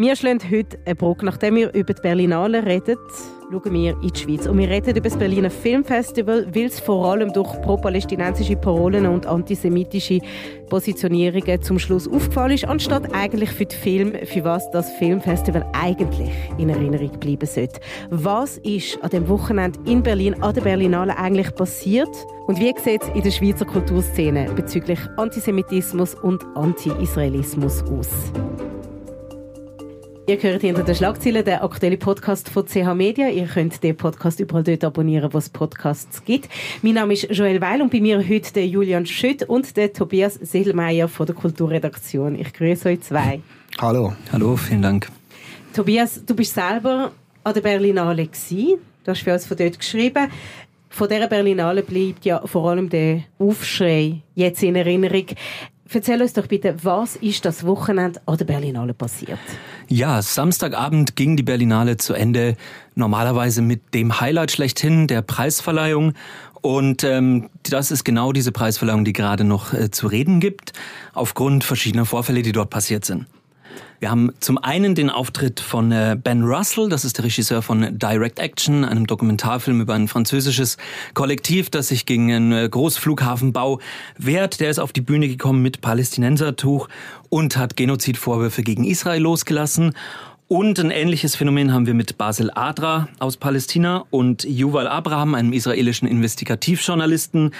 Wir schlagen heute eine Brücke. Nachdem wir über die Berlinale reden, schauen wir in die Schweiz. Und wir reden über das Berliner Filmfestival, weil es vor allem durch pro-palästinensische Parolen und antisemitische Positionierungen zum Schluss aufgefallen ist, anstatt eigentlich für die Film, für was das Filmfestival eigentlich in Erinnerung bleiben sollte. Was ist an dem Wochenende in Berlin an der Berlinale eigentlich passiert? Und wie sieht es in der Schweizer Kulturszene bezüglich Antisemitismus und Anti-Israelismus aus? Ihr hört hinter den Schlagzeilen den aktuellen Podcast von CH Media. Ihr könnt den Podcast überall dort abonnieren, wo es Podcasts gibt. Mein Name ist Joel Weil und bei mir heute der Julian Schütt und der Tobias Seelmeier von der Kulturredaktion. Ich grüße euch zwei. Hallo. Hallo, vielen Dank. Tobias, du bist selber an der Berlinale gewesen. Du hast für uns von dort geschrieben. Von dieser Berlinale bleibt ja vor allem der Aufschrei jetzt in Erinnerung. Erzähl uns doch bitte, was ist das Wochenende an der Berlinale passiert? Ja, Samstagabend ging die Berlinale zu Ende. Normalerweise mit dem Highlight schlechthin, der Preisverleihung. Und ähm, das ist genau diese Preisverleihung, die gerade noch äh, zu reden gibt, aufgrund verschiedener Vorfälle, die dort passiert sind. Wir haben zum einen den Auftritt von äh, Ben Russell, das ist der Regisseur von Direct Action, einem Dokumentarfilm über ein französisches Kollektiv, das sich gegen einen äh, Großflughafenbau wehrt. Der ist auf die Bühne gekommen mit Palästinensertuch und hat Genozidvorwürfe gegen Israel losgelassen. Und ein ähnliches Phänomen haben wir mit Basel Adra aus Palästina und Yuval Abraham, einem israelischen Investigativjournalisten,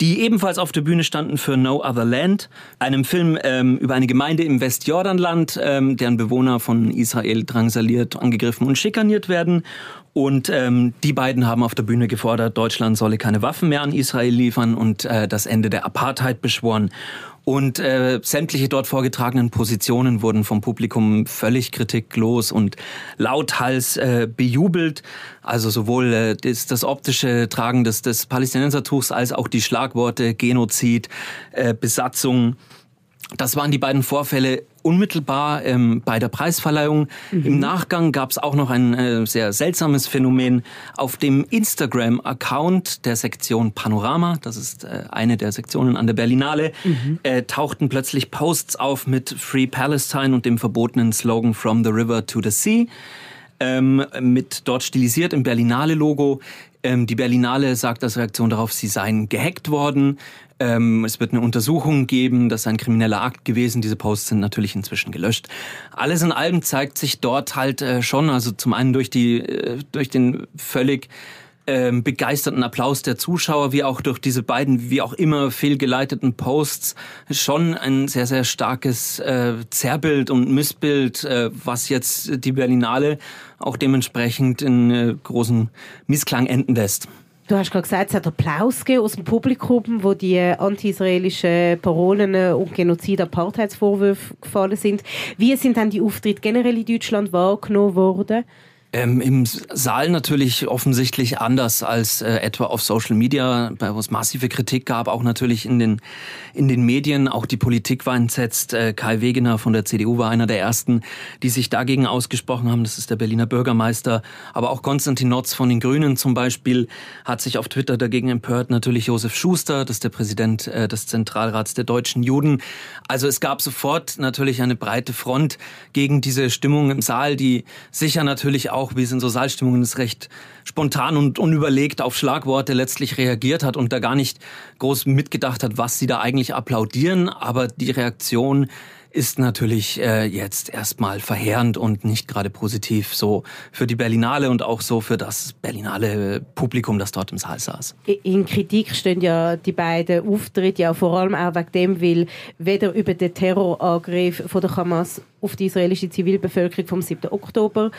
die ebenfalls auf der Bühne standen für No Other Land, einem Film ähm, über eine Gemeinde im Westjordanland, ähm, deren Bewohner von Israel drangsaliert, angegriffen und schikaniert werden. Und ähm, die beiden haben auf der Bühne gefordert, Deutschland solle keine Waffen mehr an Israel liefern und äh, das Ende der Apartheid beschworen. Und äh, sämtliche dort vorgetragenen Positionen wurden vom Publikum völlig kritiklos und lauthals äh, bejubelt. Also sowohl äh, das, das optische Tragen des, des Palästinensertuchs als auch die Schlagworte Genozid, äh, Besatzung. Das waren die beiden Vorfälle unmittelbar ähm, bei der Preisverleihung. Mhm. Im Nachgang gab es auch noch ein äh, sehr seltsames Phänomen. Auf dem Instagram-Account der Sektion Panorama, das ist äh, eine der Sektionen an der Berlinale, mhm. äh, tauchten plötzlich Posts auf mit Free Palestine und dem verbotenen Slogan From the River to the Sea. Ähm, mit dort stilisiert im Berlinale-Logo. Ähm, die Berlinale sagt als Reaktion darauf, sie seien gehackt worden. Ähm, es wird eine Untersuchung geben, das ist ein krimineller Akt gewesen. Diese Posts sind natürlich inzwischen gelöscht. Alles in allem zeigt sich dort halt äh, schon, also zum einen durch die, äh, durch den völlig ähm, begeisterten Applaus der Zuschauer, wie auch durch diese beiden, wie auch immer fehlgeleiteten Posts, schon ein sehr, sehr starkes äh, Zerrbild und Missbild, äh, was jetzt die Berlinale auch dementsprechend in äh, großen Missklang enden lässt. Du hast gerade gesagt, es hat Applaus gegeben aus dem Publikum, wo die anti-israelischen Parolen und Genozid-Apartheidsvorwürfe gefallen sind. Wie sind dann die Auftritte generell in Deutschland wahrgenommen worden? Ähm, Im Saal natürlich offensichtlich anders als äh, etwa auf Social Media, wo es massive Kritik gab, auch natürlich in den, in den Medien. Auch die Politik war entsetzt. Äh, Kai Wegener von der CDU war einer der ersten, die sich dagegen ausgesprochen haben. Das ist der Berliner Bürgermeister. Aber auch Konstantin Notz von den Grünen zum Beispiel hat sich auf Twitter dagegen empört. Natürlich Josef Schuster, das ist der Präsident äh, des Zentralrats der deutschen Juden. Also es gab sofort natürlich eine breite Front gegen diese Stimmung im Saal, die sicher natürlich auch auch, wie es in so Saalstimmungen ist, recht spontan und unüberlegt auf Schlagworte letztlich reagiert hat und da gar nicht groß mitgedacht hat, was sie da eigentlich applaudieren. Aber die Reaktion ist natürlich äh, jetzt erstmal verheerend und nicht gerade positiv so für die Berlinale und auch so für das Berlinale Publikum, das dort im Saal saß. In Kritik stehen ja die beiden Auftritte ja vor allem auch wegen dem, weil weder über den Terrorangriff von der Hamas auf die israelische Zivilbevölkerung vom 7. Oktober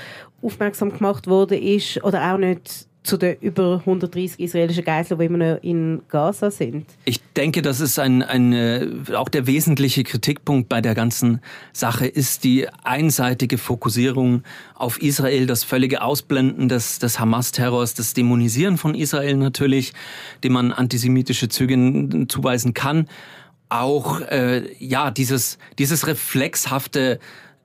aufmerksam gemacht wurde ist oder auch nicht zu den über 130 israelischen Geiseln, die immer noch in Gaza sind? Ich denke, das ist ein, ein, äh, auch der wesentliche Kritikpunkt bei der ganzen Sache ist die einseitige Fokussierung auf Israel, das völlige Ausblenden des, des Hamas-Terrors, das Dämonisieren von Israel natürlich, dem man antisemitische Züge zuweisen kann. Auch äh, ja dieses dieses reflexhafte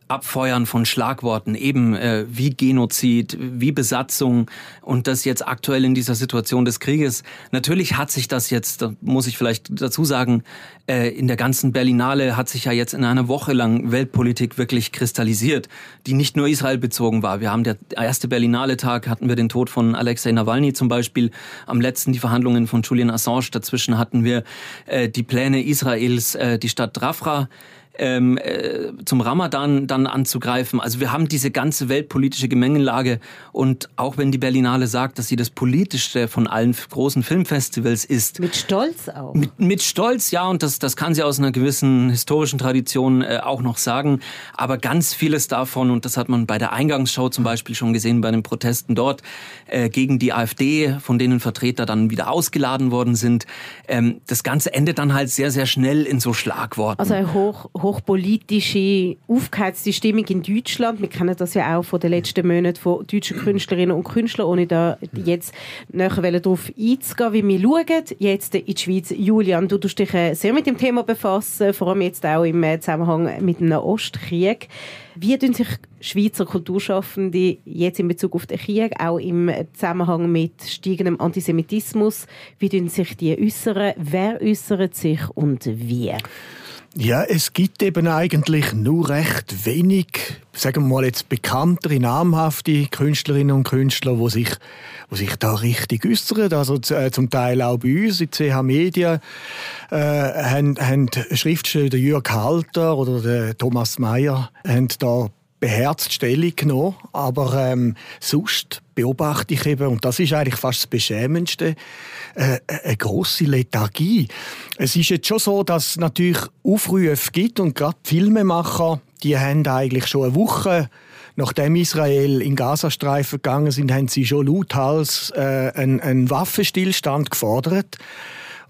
Abfeuern von Schlagworten, eben äh, wie Genozid, wie Besatzung und das jetzt aktuell in dieser Situation des Krieges. Natürlich hat sich das jetzt, da muss ich vielleicht dazu sagen, äh, in der ganzen Berlinale hat sich ja jetzt in einer Woche lang Weltpolitik wirklich kristallisiert, die nicht nur Israel bezogen war. Wir haben der erste Berlinale Tag, hatten wir den Tod von Alexei Nawalny zum Beispiel, am letzten die Verhandlungen von Julian Assange, dazwischen hatten wir äh, die Pläne Israels, äh, die Stadt Rafah ähm, äh, zum Ramadan dann anzugreifen. Also wir haben diese ganze weltpolitische Gemengelage und auch wenn die Berlinale sagt, dass sie das politischste von allen großen Filmfestivals ist. Mit Stolz auch. Mit, mit Stolz, ja, und das, das kann sie aus einer gewissen historischen Tradition äh, auch noch sagen. Aber ganz vieles davon, und das hat man bei der Eingangsshow zum Beispiel schon gesehen, bei den Protesten dort äh, gegen die AfD, von denen Vertreter dann wieder ausgeladen worden sind, ähm, das Ganze endet dann halt sehr, sehr schnell in so Schlagworten. Also hoch hochpolitische, aufgeheizte Stimmung in Deutschland. Wir kennen das ja auch von den letzten Monaten von deutschen Künstlerinnen und Künstlern, ohne da jetzt nachher darauf einzugehen, wie wir schauen. Jetzt in die Schweiz. Julian, du tust dich äh, sehr mit dem Thema befassen, vor allem jetzt auch im äh, Zusammenhang mit dem Ostkrieg. Wie tun sich Schweizer Kulturschaffende jetzt in Bezug auf den Krieg, auch im Zusammenhang mit steigendem Antisemitismus, wie tun sich die äußern? Wer äußert sich und wie? Ja, es gibt eben eigentlich nur recht wenig, sagen wir mal jetzt bekanntere, namhafte Künstlerinnen und Künstler, wo sich, wo sich da richtig äußern. Also äh, zum Teil auch bei uns in CH Media äh, haben, haben Schriftsteller Jürg Halter oder der Thomas Mayer haben da beherzt Stellung genommen, aber ähm, sonst beobachte ich eben, und das ist eigentlich fast das Beschämendste, äh, eine grosse Lethargie. Es ist jetzt schon so, dass es natürlich Aufrufe gibt und gerade Filmemacher, die haben eigentlich schon eine Woche Nachdem Israel in Gazastreifen gegangen sind, haben sie schon lauthals äh, einen, einen Waffenstillstand gefordert.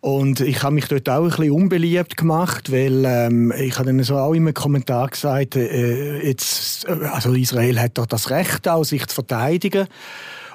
Und ich habe mich dort auch ein bisschen unbeliebt gemacht, weil ähm, ich habe dann so auch immer Kommentar gesagt, äh, jetzt, äh, also Israel hat doch das Recht, auch sich zu verteidigen.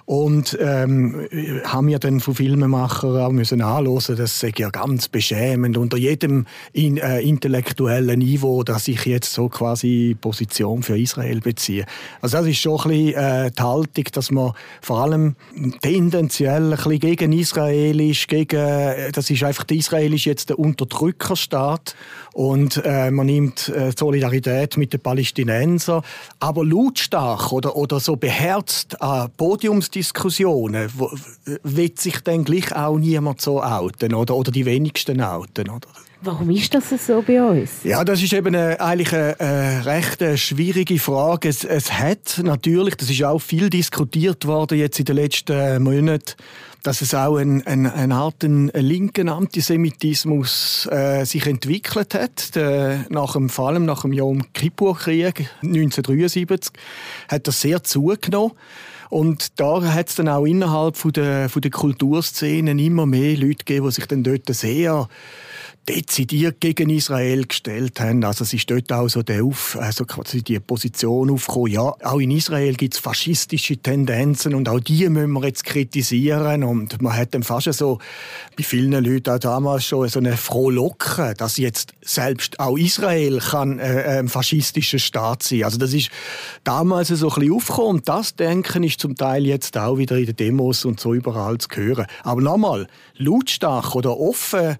Und ähm, haben wir dann von Filmemachern auch müssen anhören, das sei ja ganz beschämend. Unter jedem in, äh, intellektuellen Niveau, dass ich jetzt so quasi Position für Israel beziehe. Also das ist schon ein bisschen äh, die Haltung, dass man vor allem tendenziell ein bisschen gegen Israel ist, gegen, äh, das ist einfach, Israel ist jetzt der Unterdrückerstaat. Und äh, man nimmt äh, Solidarität mit den Palästinensern, aber lautstark oder, oder so beherzt an Podiumsdiskussionen wird sich dann gleich auch niemand so outen oder, oder die wenigsten outen. Oder? Warum ist das so bei uns? Ja, das ist eben eine, eigentlich eine, eine recht schwierige Frage. Es, es hat natürlich, das ist auch viel diskutiert worden jetzt in den letzten Monaten, dass es auch ein, ein, eine Art einen linken Antisemitismus äh, sich entwickelt hat. Der, nach dem, vor allem nach dem Yom Kippur-Krieg 1973 hat das sehr zugenommen. Und da hat es dann auch innerhalb von der, von der Kulturszenen immer mehr Leute gegeben, die sich dann dort sehr dezidiert gegen Israel gestellt haben. Also es ist dort auch so der Auf, also quasi die Position aufgekommen, ja, auch in Israel gibt es faschistische Tendenzen und auch die müssen wir jetzt kritisieren. Und man hat dann fast so bei vielen Leuten auch damals schon so eine Frohlocke, dass jetzt selbst auch Israel kann äh, ein faschistischer Staat sein. Also das ist damals so ein bisschen aufgekommen und das Denken ist zum Teil jetzt auch wieder in den Demos und so überall zu hören. Aber nochmal, lautstark oder offen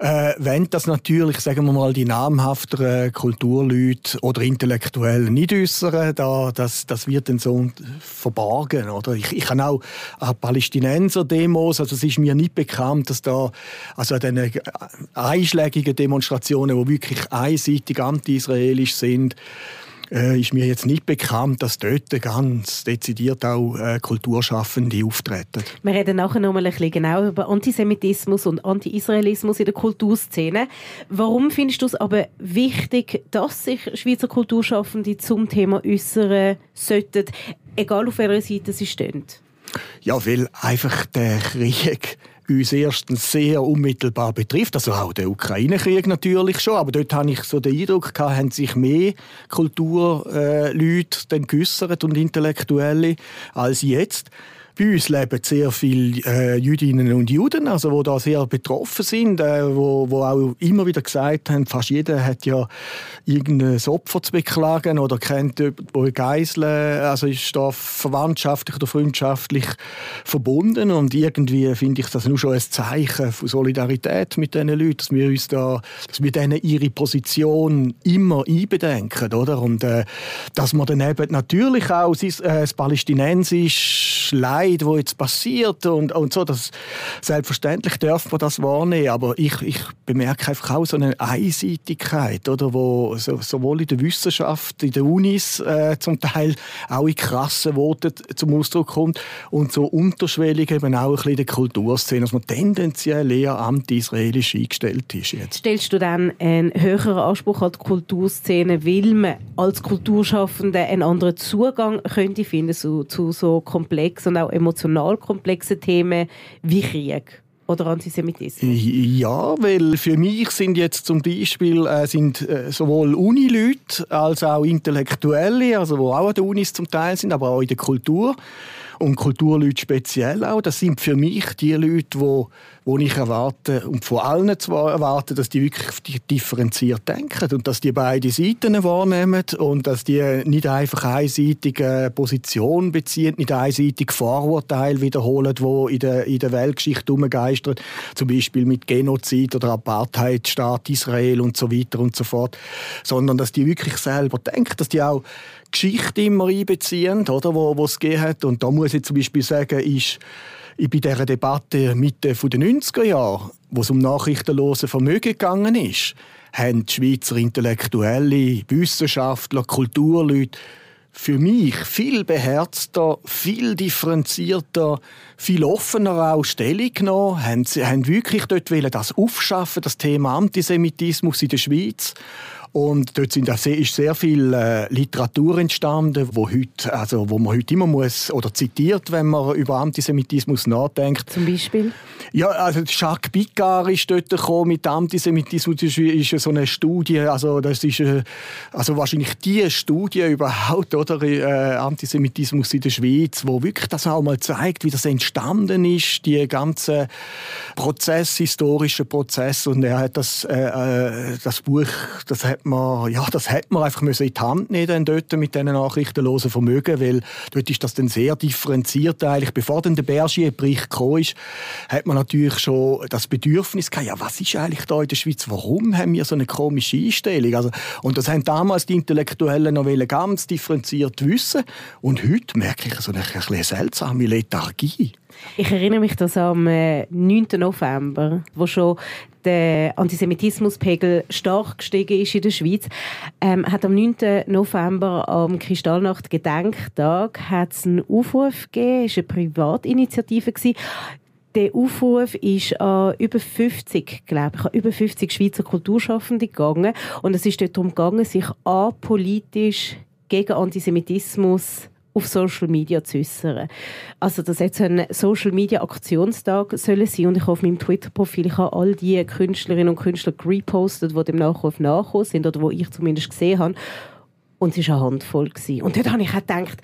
äh, wenn das natürlich, sagen wir mal, die namhafteren Kulturleute oder Intellektuellen nicht äußern, da, das, das wird dann so verborgen. Oder? Ich, ich habe auch an Palästinenser-Demos, also es ist mir nicht bekannt, dass da also an diesen einschlägigen Demonstrationen, die wirklich einseitig anti-israelisch sind, äh, ist mir jetzt nicht bekannt, dass dort ganz dezidiert auch äh, Kulturschaffende auftreten. Wir reden nachher noch mal ein bisschen genau über Antisemitismus und Anti-Israelismus in der Kulturszene. Warum findest du es aber wichtig, dass sich Schweizer Kulturschaffende zum Thema äußern sollten, egal auf welcher Seite sie stehen? Ja, weil einfach der Krieg uns erstens sehr unmittelbar betrifft, also auch der Ukraine-Krieg natürlich schon, aber dort habe ich so den Eindruck gehabt, haben sich mehr Kulturleute äh, geäussert und Intellektuelle als jetzt. Bei uns leben sehr viele äh, Jüdinnen und Juden, also wo da sehr betroffen sind, äh, wo, wo auch immer wieder gesagt haben, fast jeder hat ja irgendein Opfer zu beklagen oder kennt jemanden, Geisel, also ist da verwandtschaftlich oder freundschaftlich verbunden und irgendwie finde ich das nur schon ein Zeichen von Solidarität mit diesen Leuten, dass wir uns da, dass wir denen ihre Position immer einbedenken, oder? Und äh, dass man dann eben natürlich auch äh, das palästinensische Leid wo jetzt passiert und, und so, das, selbstverständlich darf man das wahrnehmen, aber ich, ich bemerke einfach auch so eine Einseitigkeit, oder, wo so, sowohl in der Wissenschaft, in den Unis äh, zum Teil auch in krassen Worten zum Ausdruck kommt und so unterschwellig eben auch ein bisschen in der Kulturszene, dass man tendenziell eher anti-israelisch eingestellt ist jetzt. Stellst du dann einen höheren Anspruch an die Kulturszene, weil man als Kulturschaffende einen anderen Zugang könnte finden zu, zu so und auch emotional komplexe Themen wie Krieg oder Antisemitismus? Ja, weil für mich sind jetzt zum Beispiel äh, sind, äh, sowohl Unileute als auch Intellektuelle, also wo auch an den Unis zum Teil sind, aber auch in der Kultur und Kulturleute speziell auch, das sind für mich die Leute, die wo ich erwarte und von allen zwar erwarte, dass die wirklich differenziert denken und dass die beide Seiten wahrnehmen und dass die nicht einfach einseitige Position beziehen, nicht einseitig Vorurteile wiederholen, wo in der, in der Weltgeschichte umgeistern, zum Beispiel mit Genozid oder Apartheidstaat Israel und so weiter und so fort, sondern dass die wirklich selber denken, dass die auch Geschichte immer einbeziehen, oder, wo, wo es gegeben hat. Und da muss ich zum Beispiel sagen, ist bei dieser Debatte Mitte der 90er Jahre, wo es um nachrichtenlose Vermögen gegangen ist, haben die Schweizer Intellektuelle, Wissenschaftler, Kulturleute für mich viel beherzter, viel differenzierter, viel offener auch Stellung genommen, haben, haben wirklich dort das aufschaffen, das Thema Antisemitismus in der Schweiz und dort sind ist sehr viel äh, Literatur entstanden, wo, heute, also, wo man heute immer muss oder zitiert, wenn man über Antisemitismus nachdenkt. Zum Beispiel? Ja, also Jacques Picard ist dort gekommen mit Antisemitismus. Das ist so eine Studie, also das ist äh, also wahrscheinlich die Studie überhaupt, oder äh, Antisemitismus in der Schweiz, wo wirklich das auch mal zeigt, wie das entstanden ist, die ganze Prozess, historische Prozess. Und er hat das, äh, äh das Buch, das hat hat man, ja, das hat man einfach müssen in die Hand nehmen dort mit diesen nachrichtenlosen Vermögen, weil dort ist das dann sehr differenziert eigentlich. Bevor dann der Bergier-Bericht kam, ist, hat man natürlich schon das Bedürfnis gehabt, ja, was ist eigentlich da in der Schweiz? Warum haben wir so eine komische Einstellung? Also, und das haben damals die Intellektuellen noch ganz differenziert wissen. Und heute merke ich so eine, eine seltsame Lethargie. Ich erinnere mich das am 9. Äh, November, wo schon der Antisemitismuspegel stark gestiegen ist in der Schweiz, ähm, hat am 9. November am Kristallnacht Gedenktag hat es einen Aufruf gegeben, es war eine Privatinitiative. Der Aufruf ist an über 50, glaube ich, an über 50 Schweizer Kulturschaffende gegangen und es ist dort darum gegangen, sich apolitisch gegen Antisemitismus auf Social Media zu äußern. Also das jetzt ein Social Media Aktionstag sollen sein und ich auf meinem Twitter-Profil ich habe all die Künstlerinnen und Künstler repostet, die dem Nachruf nachgekommen sind oder wo ich zumindest gesehen habe und es war eine Handvoll. Gewesen. Und dort habe ich auch gedacht,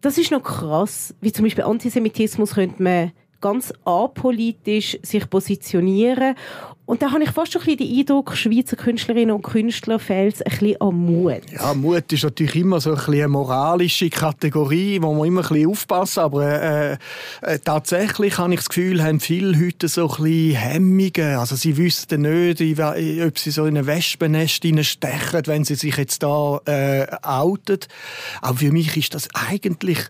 das ist noch krass, wie zum Beispiel Antisemitismus könnte man ganz apolitisch sich positionieren. Und da habe ich fast schon ein bisschen den Eindruck, Schweizer Künstlerinnen und Künstler fehlt es ein bisschen an Mut. Ja, Mut ist natürlich immer so ein bisschen eine moralische Kategorie, wo man immer ein bisschen aufpassen Aber äh, äh, tatsächlich habe ich das Gefühl, haben viele heute so ein bisschen Hemmungen. Also sie wissen nicht, ob sie so in ein Wespennest stechen, wenn sie sich jetzt da äh, outen. Aber für mich ist das eigentlich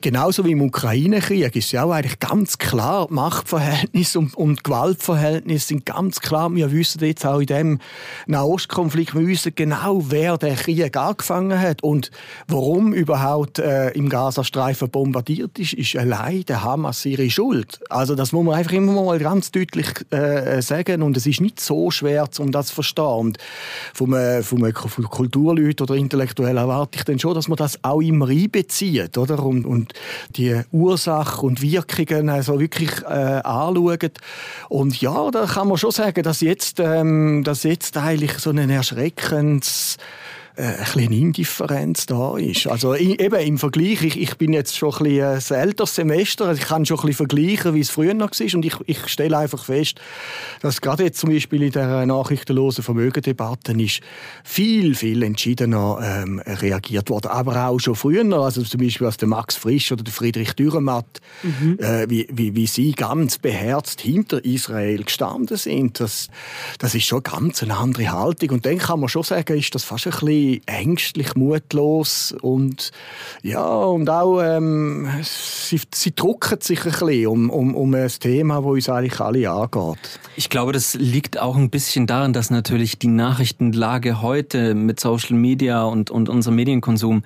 genauso wie im Ukraine-Krieg ist ja auch eigentlich ganz klar, Machtverhältnisse und, und Gewaltverhältnisse sind ganz klar. Wir wissen jetzt auch in dem Nahostkonflikt, wir wissen genau, wer der Krieg angefangen hat und warum überhaupt äh, im Gazastreifen bombardiert ist, ist allein der Hamas ihre Schuld. Also das muss man einfach immer mal ganz deutlich äh, sagen und es ist nicht so schwer, um das zu verstehen. Und vom, äh, vom Kulturleuten oder Intellektuellen erwarte ich dann schon, dass man das auch immer einbezieht, oder? Und und, und die Ursachen und Wirkungen also wirklich äh, anschauen. Und ja, da kann man schon sagen, dass jetzt, ähm, dass jetzt eigentlich so ein erschreckendes ein bisschen Indifferenz da ist. Also eben im Vergleich, ich, ich bin jetzt schon ein bisschen ein äh, älteres Semester, also ich kann schon ein bisschen vergleichen, wie es früher noch war und ich, ich stelle einfach fest, dass gerade jetzt zum Beispiel in der nachrichtenlosen Vermögendebatte ist viel, viel entschiedener ähm, reagiert worden, aber auch schon früher, also zum Beispiel als der Max Frisch oder der Friedrich Dürrematt, mhm. äh, wie, wie, wie sie ganz beherzt hinter Israel gestanden sind, das, das ist schon ganz eine andere Haltung und dann kann man schon sagen, ist das fast ein bisschen ängstlich, mutlos und ja, und auch ähm, sie, sie drucken sich ein bisschen um, um, um ein Thema, das uns eigentlich alle angeht. Ich glaube, das liegt auch ein bisschen daran, dass natürlich die Nachrichtenlage heute mit Social Media und, und unserem Medienkonsum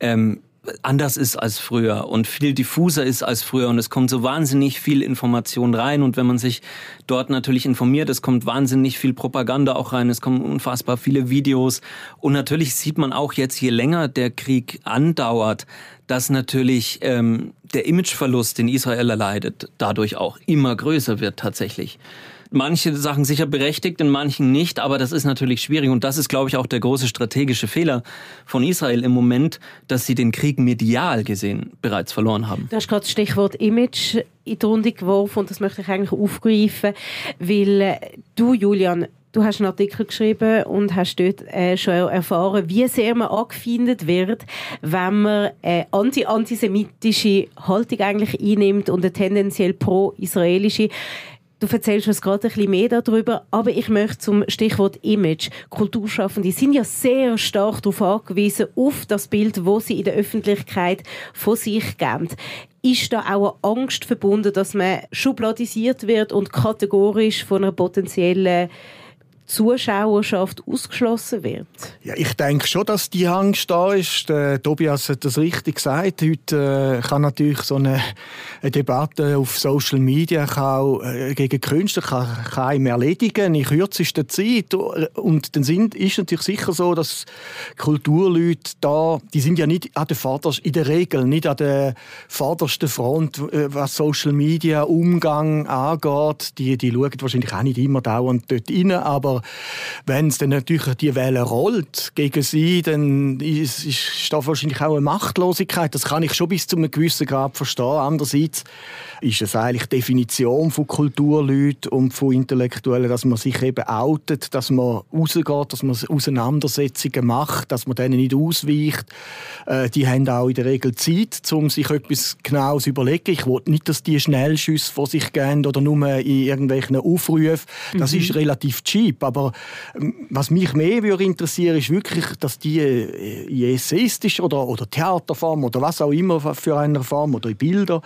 ähm, anders ist als früher und viel diffuser ist als früher und es kommt so wahnsinnig viel Information rein und wenn man sich dort natürlich informiert, es kommt wahnsinnig viel Propaganda auch rein, es kommen unfassbar viele Videos und natürlich sieht man auch jetzt, je länger der Krieg andauert, dass natürlich ähm, der Imageverlust, den Israel erleidet, dadurch auch immer größer wird tatsächlich manche Sachen sicher berechtigt, in manchen nicht, aber das ist natürlich schwierig und das ist, glaube ich, auch der große strategische Fehler von Israel im Moment, dass sie den Krieg medial gesehen bereits verloren haben. Du hast gerade das Stichwort Image in die Runde geworfen und das möchte ich eigentlich aufgreifen, weil äh, du, Julian, Du hast einen Artikel geschrieben und hast dort äh, schon erfahren, wie sehr man angefeindet wird, wenn man eine anti-antisemitische Haltung eigentlich einnimmt und eine tendenziell pro-israelische. Du erzählst uns gerade ein bisschen mehr darüber, aber ich möchte zum Stichwort Image. Kulturschaffende sind ja sehr stark darauf angewiesen, auf das Bild, wo sie in der Öffentlichkeit von sich geben. Ist da auch eine Angst verbunden, dass man schubladisiert wird und kategorisch von einer potenziellen Zuschauerschaft ausgeschlossen wird? Ja, ich denke schon, dass die Angst da ist. Der Tobias hat das richtig gesagt. Heute äh, kann natürlich so eine, eine, Debatte auf Social Media kann äh, gegen Künstler kann, kann erledigen in kürzester Zeit. Und dann sind, ist natürlich sicher so, dass Kulturleute da, die sind ja nicht an der vordersten, in der Regel nicht an der vordersten Front, äh, was Social Media Umgang angeht. Die, die schauen wahrscheinlich auch nicht immer dauernd dort rein, aber wenn es dann natürlich die Welle rollt gegen sie, dann ist, ist da wahrscheinlich auch eine Machtlosigkeit. Das kann ich schon bis zu einem gewissen Grad verstehen. Andererseits ist es eigentlich die Definition von Kulturleuten und von Intellektuellen, dass man sich eben outet, dass man rausgeht, dass man Auseinandersetzungen macht, dass man denen nicht ausweicht. Äh, die haben auch in der Regel Zeit, um sich etwas genau zu überlegen. Ich will nicht, dass die Schnellschüsse vor sich gehen oder nur in irgendwelchen Aufrufen. Das mhm. ist relativ cheap. Aber ähm, was mich mehr würde interessieren, ist wirklich, dass die äh, in essayistischer oder, oder Theaterform oder was auch immer für eine Form oder in Bilder,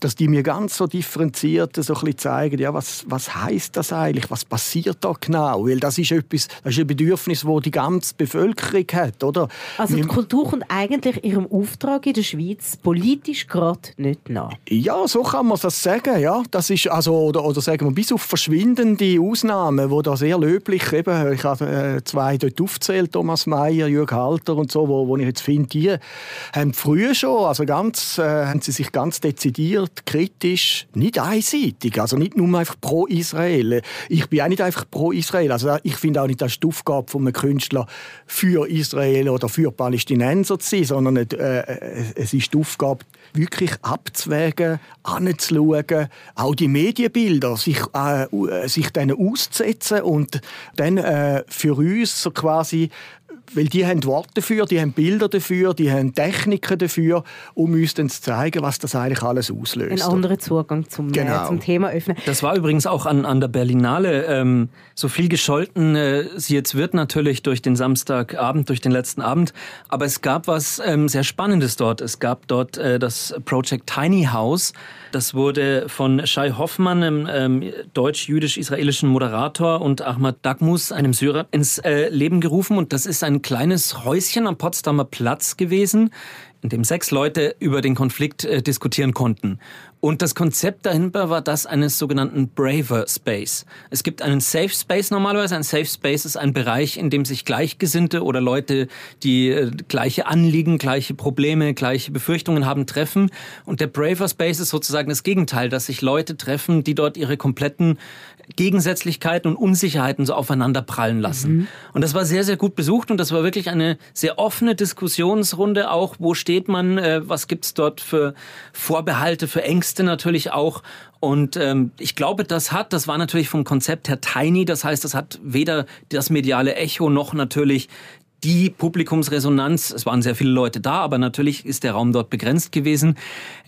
dass die mir ganz so differenziert so ein bisschen zeigen, ja, was, was heißt das eigentlich, was passiert da genau? Weil das ist etwas, das ist ein Bedürfnis, das die ganze Bevölkerung hat, oder? Also die Kultur kommt eigentlich ihrem Auftrag in der Schweiz politisch gerade nicht nach. Ja, so kann man das sagen, ja. Das ist also, oder, oder sagen wir, bis auf verschwindende Ausnahmen, wo da sehr löblich, eben, ich habe äh, zwei dort aufgezählt, Thomas Mayer, Jürg Halter und so, wo, wo ich jetzt finde, die haben früher schon, also ganz, äh, haben sie sich ganz dezidiert kritisch, nicht einseitig, also nicht nur einfach pro Israel. Ich bin auch nicht einfach pro Israel. Also ich finde auch nicht, das ist die Aufgabe von einem Künstler für Israel oder für Palästinenser zu sein, sondern äh, es ist die Aufgabe, wirklich abzuwägen, anzuschauen, auch die Medienbilder, sich, äh, sich denen auszusetzen und dann äh, für uns so quasi weil die haben Worte dafür, die haben Bilder dafür, die haben Techniken dafür, um uns dann zu zeigen, was das eigentlich alles auslöst. Ein anderer Zugang zum, genau. äh, zum Thema öffnen. Das war übrigens auch an, an der Berlinale ähm, so viel gescholten, äh, sie jetzt wird natürlich durch den Samstagabend, durch den letzten Abend, aber es gab was ähm, sehr Spannendes dort. Es gab dort äh, das Project Tiny House, das wurde von Shai Hoffmann, einem ähm, deutsch-jüdisch-israelischen Moderator, und Ahmad Dagmus, einem Syrer, ins äh, Leben gerufen. Und das ist ein kleines Häuschen am Potsdamer Platz gewesen, in dem sechs Leute über den Konflikt äh, diskutieren konnten. Und das Konzept dahinter war das eines sogenannten Braver Space. Es gibt einen Safe Space normalerweise. Ein Safe Space ist ein Bereich, in dem sich Gleichgesinnte oder Leute, die äh, gleiche Anliegen, gleiche Probleme, gleiche Befürchtungen haben, treffen. Und der Braver Space ist sozusagen das Gegenteil, dass sich Leute treffen, die dort ihre kompletten Gegensätzlichkeiten und Unsicherheiten so aufeinander prallen lassen. Mhm. Und das war sehr, sehr gut besucht und das war wirklich eine sehr offene Diskussionsrunde auch. Wo steht man? Äh, was gibt's dort für Vorbehalte, für Ängste natürlich auch? Und ähm, ich glaube, das hat, das war natürlich vom Konzept her tiny, das heißt, das hat weder das mediale Echo noch natürlich die Publikumsresonanz, es waren sehr viele Leute da, aber natürlich ist der Raum dort begrenzt gewesen,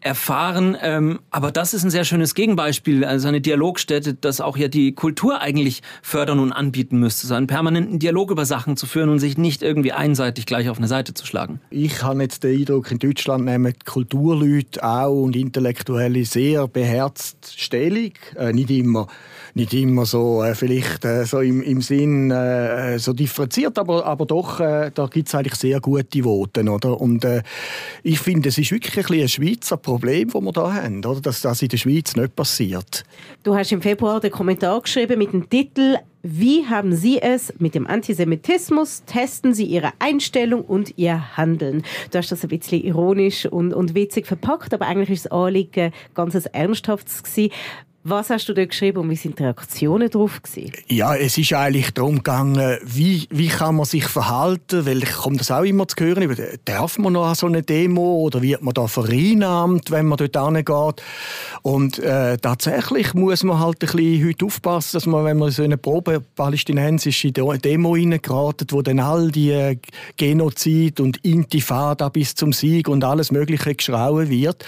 erfahren. Ähm, aber das ist ein sehr schönes Gegenbeispiel, also eine Dialogstätte, das auch ja die Kultur eigentlich fördern und anbieten müsste, so einen permanenten Dialog über Sachen zu führen und sich nicht irgendwie einseitig gleich auf eine Seite zu schlagen. Ich habe jetzt den Eindruck, in Deutschland nehmen Kulturleute auch und Intellektuelle sehr beherzt Stellung, äh, nicht immer nicht immer so äh, vielleicht äh, so im, im Sinn äh, so differenziert, aber, aber doch, äh, da gibt es eigentlich sehr gute Voten. Oder? Und äh, ich finde, es ist wirklich ein, ein Schweizer Problem, das wir da haben, oder? dass das in der Schweiz nicht passiert. Du hast im Februar den Kommentar geschrieben mit dem Titel wie haben Sie es mit dem Antisemitismus? Testen Sie Ihre Einstellung und Ihr Handeln. Du hast das ein bisschen ironisch und, und witzig verpackt, aber eigentlich ist das Anliegen ganz ernsthaftes gewesen. Was hast du da geschrieben und wie sind die Reaktionen darauf? Ja, es ist eigentlich darum gegangen, wie, wie kann man sich verhalten, weil ich komme das auch immer zu hören, darf man noch an so eine Demo oder wird man da vereinnahmt, wenn man dort hingeht? Und äh, tatsächlich muss man halt ein bisschen heute aufpassen, dass man, wenn man so eine Probe palästinensische Demo reingeraten, wo dann all die äh, Genozid und Intifada bis zum Sieg und alles Mögliche geschrauen wird,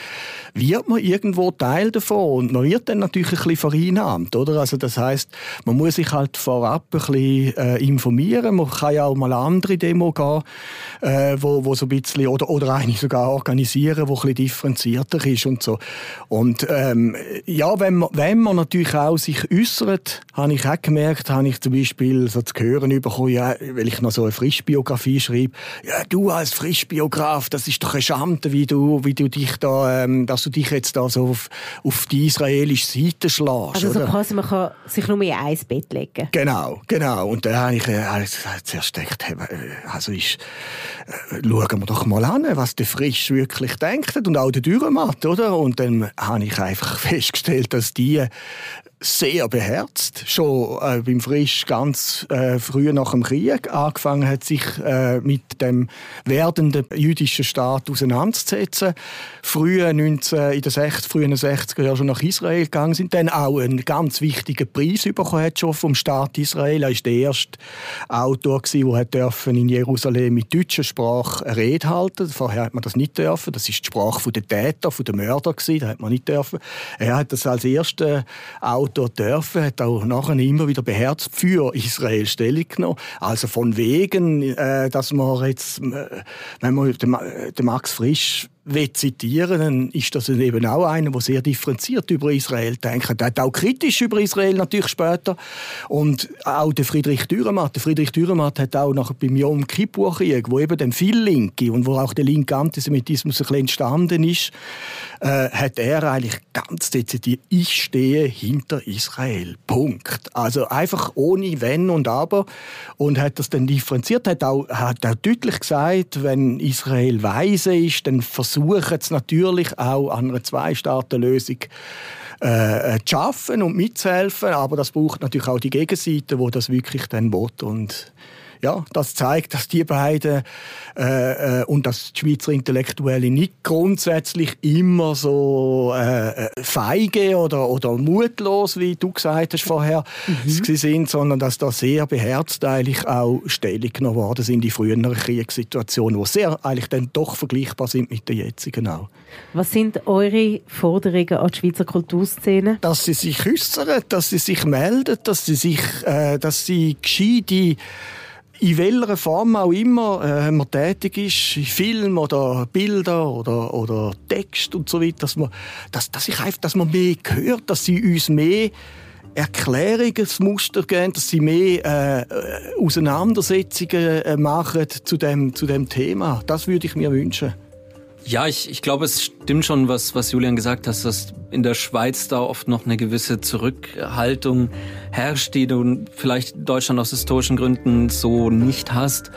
wird man irgendwo Teil davon und man wird dann natürlich ein bisschen vereinnahmt, oder? Also das heißt, man muss sich halt vorab ein bisschen äh, informieren. Man kann ja auch mal andere Demo gehen, äh, wo, wo so ein bisschen, oder, oder eine sogar organisieren, wo ein bisschen differenzierter ist und so. Und ähm, ja, wenn man, wenn man natürlich auch sich äußert, habe ich auch gemerkt, habe ich zum Beispiel so zu hören bekommen, ja, weil ich noch so eine Frischbiografie schreibe, ja, du als Frischbiograf, das ist doch eine Schande, wie du, wie du dich da, ähm, dass du dich jetzt da so auf, auf die israelische Seite schlägst. Also so quasi, man kann sich nur in ein Bett legen. Genau, genau. Und da habe ich äh, zuerst gedacht, äh, also ist, äh, schauen wir doch mal an, was der Frisch wirklich denkt und auch der Dürrematt, oder? Und dann habe ich einfach festgestellt, dass die sehr beherzt, schon äh, beim Frisch ganz äh, früh nach dem Krieg angefangen hat, sich äh, mit dem werdenden jüdischen Staat auseinanderzusetzen. Früh 19, in den 60, frühen 60er Jahren schon nach Israel gegangen sind, dann auch einen ganz wichtigen Preis bekommen hat schon vom Staat Israel. Er war der erste Autor der in Jerusalem mit deutscher Sprache eine Rede halten. Vorher hat man das nicht dürfen. Das ist die Sprache der Täter, der Mörder gewesen. Da hat man nicht dürfen. Er hat das als erster Autor Autor dürfen, hat auch nachher immer wieder beherzt für Israel Stellung genommen. Also von wegen, äh, dass man jetzt, äh, wenn man den Max Frisch will zitieren, dann ist das eben auch einer, der sehr differenziert über Israel denkt. Er hat auch kritisch über Israel natürlich später. Und auch der Friedrich Dürrematt. Der Friedrich Dürrematt hat auch nach beim Yom Kippur-Krieg, wo eben dann viel Linke und wo auch der linke Antisemitismus ein bisschen entstanden ist, äh, hat er eigentlich ganz dezidiert, ich stehe hinter Israel. Punkt. Also einfach ohne Wenn und Aber. Und hat das dann differenziert, hat auch, hat auch deutlich gesagt, wenn Israel weise ist, dann versucht versuchen es natürlich auch an einer Zwei-Staaten-Lösung äh, äh, zu schaffen und mitzuhelfen, aber das braucht natürlich auch die Gegenseite, wo das wirklich dann will. Und ja, das zeigt, dass die beiden äh, äh, und dass die Schweizer Intellektuelle nicht grundsätzlich immer so äh, äh, feige oder, oder mutlos, wie du gesagt hast vorher, mhm. sind, sondern dass da sehr beherzt eigentlich auch Stellung genommen worden sind in früheren Kriegssituationen, die sehr eigentlich dann doch vergleichbar sind mit der jetzigen auch. Was sind eure Forderungen an die Schweizer Kulturszene? Dass sie sich äußern, dass sie sich melden, dass sie sich, äh, dass sie gescheite in welcher Form auch immer äh, man tätig ist, in Film oder Bilder oder, oder Text und so weiter, dass man, dass, dass ich einfach, dass man mehr hört, dass sie uns mehr Erklärungsmuster geben, dass sie mehr äh, Auseinandersetzungen äh, machen zu dem, zu dem Thema. Das würde ich mir wünschen. Ja, ich, ich glaube, es stimmt schon, was, was Julian gesagt hat, dass in der Schweiz da oft noch eine gewisse Zurückhaltung herrscht, die du vielleicht Deutschland aus historischen Gründen so nicht hast.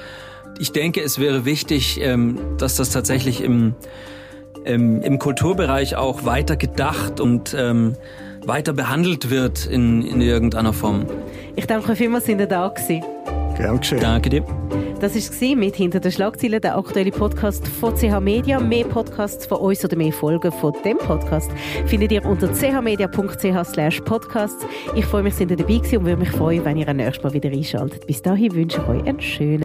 Ich denke, es wäre wichtig, ähm, dass das tatsächlich im, im, im Kulturbereich auch weiter gedacht und ähm, weiter behandelt wird in, in irgendeiner Form. Ich danke vielmals, sind ihr da gewesen. Gern geschehen. Danke dir. Das war mit «Hinter den Schlagzeilen», der aktuelle Podcast von CH Media. Mehr Podcasts von uns oder mehr Folgen von dem Podcast findet ihr unter chmedia.ch podcasts. Ich freue mich, dass ihr dabei gewesen und würde mich freuen, wenn ihr nächstes Mal wieder einschaltet. Bis dahin wünsche ich euch einen schönen